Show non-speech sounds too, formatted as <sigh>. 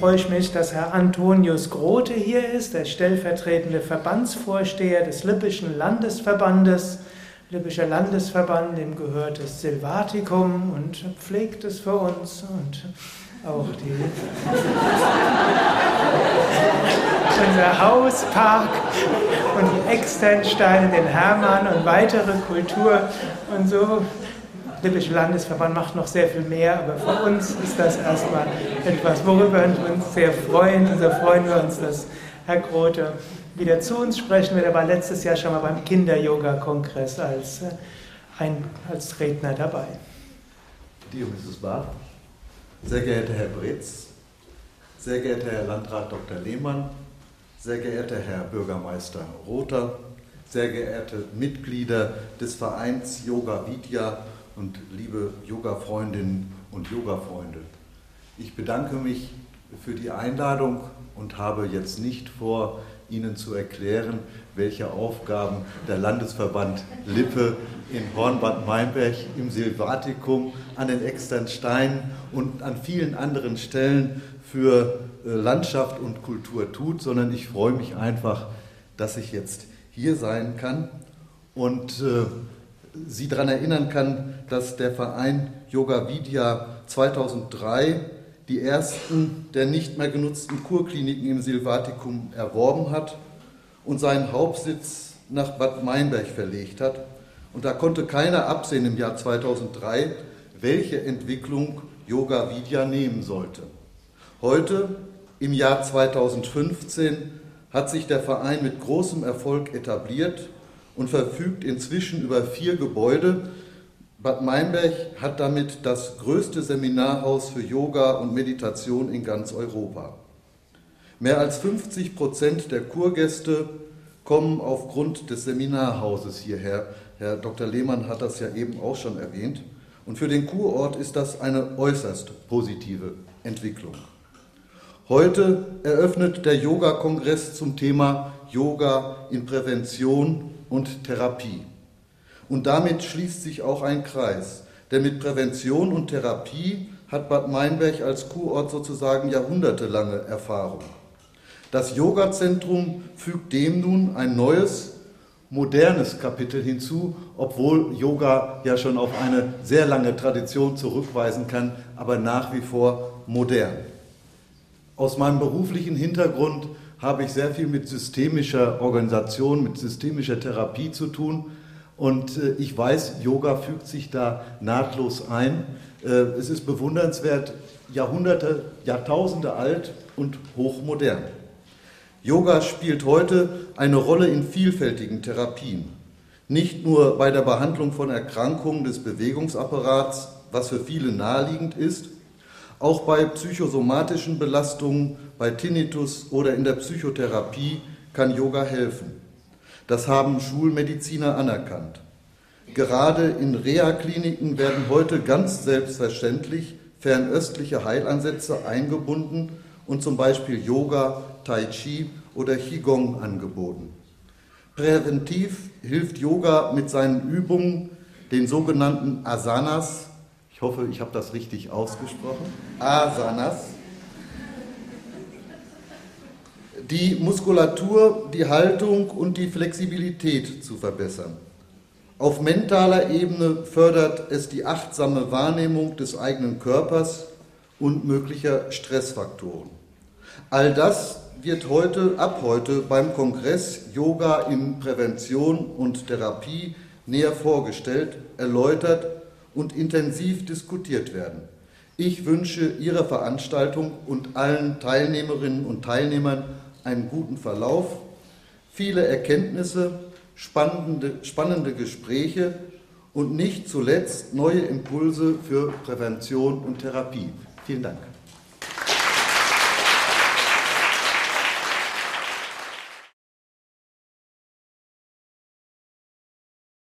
freue ich mich, dass Herr Antonius Grote hier ist, der stellvertretende Verbandsvorsteher des Lippischen Landesverbandes. Lippischer Landesverband, dem gehört das Silvaticum und pflegt es für uns und auch die <laughs> unser Hauspark und die Externsteine, den Hermann und weitere Kultur und so. Der Lippische Landesverband macht noch sehr viel mehr, aber für uns ist das erstmal etwas, worüber wir uns sehr freuen. Und so freuen wir uns, dass Herr Grote wieder zu uns sprechen wird. Er war letztes Jahr schon mal beim Kinder-Yoga-Kongress als, äh, als Redner dabei. Dear Mrs. Barth, sehr geehrter Herr Bretz, sehr geehrter Herr Landrat Dr. Lehmann, sehr geehrter Herr Bürgermeister Rother, sehr geehrte Mitglieder des Vereins Yoga Vidya und liebe Yoga-Freundinnen und Yoga-Freunde. Ich bedanke mich für die Einladung und habe jetzt nicht vor, Ihnen zu erklären, welche Aufgaben der Landesverband Lippe in Hornbad Meinberg im Silvatikum, an den Externsteinen und an vielen anderen Stellen für äh, Landschaft und Kultur tut, sondern ich freue mich einfach, dass ich jetzt hier sein kann und äh, Sie daran erinnern kann, dass der Verein Yoga Vidya 2003 die ersten der nicht mehr genutzten Kurkliniken im Silvatikum erworben hat und seinen Hauptsitz nach Bad Meinberg verlegt hat. Und da konnte keiner absehen im Jahr 2003, welche Entwicklung Yoga Vidya nehmen sollte. Heute, im Jahr 2015, hat sich der Verein mit großem Erfolg etabliert und verfügt inzwischen über vier Gebäude, Bad Meinberg hat damit das größte Seminarhaus für Yoga und Meditation in ganz Europa. Mehr als 50 Prozent der Kurgäste kommen aufgrund des Seminarhauses hierher. Herr Dr. Lehmann hat das ja eben auch schon erwähnt. Und für den Kurort ist das eine äußerst positive Entwicklung. Heute eröffnet der Yoga-Kongress zum Thema Yoga in Prävention und Therapie. Und damit schließt sich auch ein Kreis. Denn mit Prävention und Therapie hat Bad Meinberg als Kurort sozusagen jahrhundertelange Erfahrung. Das Yoga-Zentrum fügt dem nun ein neues, modernes Kapitel hinzu, obwohl Yoga ja schon auf eine sehr lange Tradition zurückweisen kann, aber nach wie vor modern. Aus meinem beruflichen Hintergrund habe ich sehr viel mit systemischer Organisation, mit systemischer Therapie zu tun und äh, ich weiß, Yoga fügt sich da nahtlos ein. Äh, es ist bewundernswert, Jahrhunderte, Jahrtausende alt und hochmodern. Yoga spielt heute eine Rolle in vielfältigen Therapien. Nicht nur bei der Behandlung von Erkrankungen des Bewegungsapparats, was für viele naheliegend ist, auch bei psychosomatischen Belastungen, bei Tinnitus oder in der Psychotherapie kann Yoga helfen. Das haben Schulmediziner anerkannt. Gerade in Reha-Kliniken werden heute ganz selbstverständlich fernöstliche Heilansätze eingebunden und zum Beispiel Yoga, Tai Chi oder Qigong angeboten. Präventiv hilft Yoga mit seinen Übungen, den sogenannten Asanas, ich hoffe, ich habe das richtig ausgesprochen, Asanas, die Muskulatur, die Haltung und die Flexibilität zu verbessern. Auf mentaler Ebene fördert es die achtsame Wahrnehmung des eigenen Körpers und möglicher Stressfaktoren. All das wird heute, ab heute beim Kongress Yoga in Prävention und Therapie näher vorgestellt, erläutert und intensiv diskutiert werden. Ich wünsche Ihrer Veranstaltung und allen Teilnehmerinnen und Teilnehmern einen guten Verlauf, viele Erkenntnisse, spannende, spannende Gespräche und nicht zuletzt neue Impulse für Prävention und Therapie. Vielen Dank.